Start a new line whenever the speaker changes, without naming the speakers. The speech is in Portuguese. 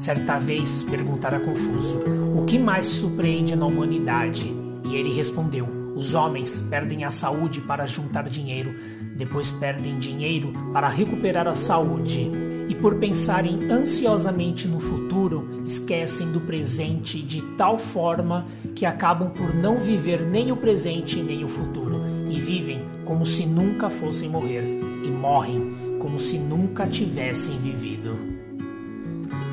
Certa vez perguntara confuso: O que mais surpreende na humanidade? E ele respondeu: Os homens perdem a saúde para juntar dinheiro, depois perdem dinheiro para recuperar a saúde. E por pensarem ansiosamente no futuro, esquecem do presente de tal forma que acabam por não viver nem o presente nem o futuro, e vivem como se nunca fossem morrer, e morrem como se nunca tivessem vivido.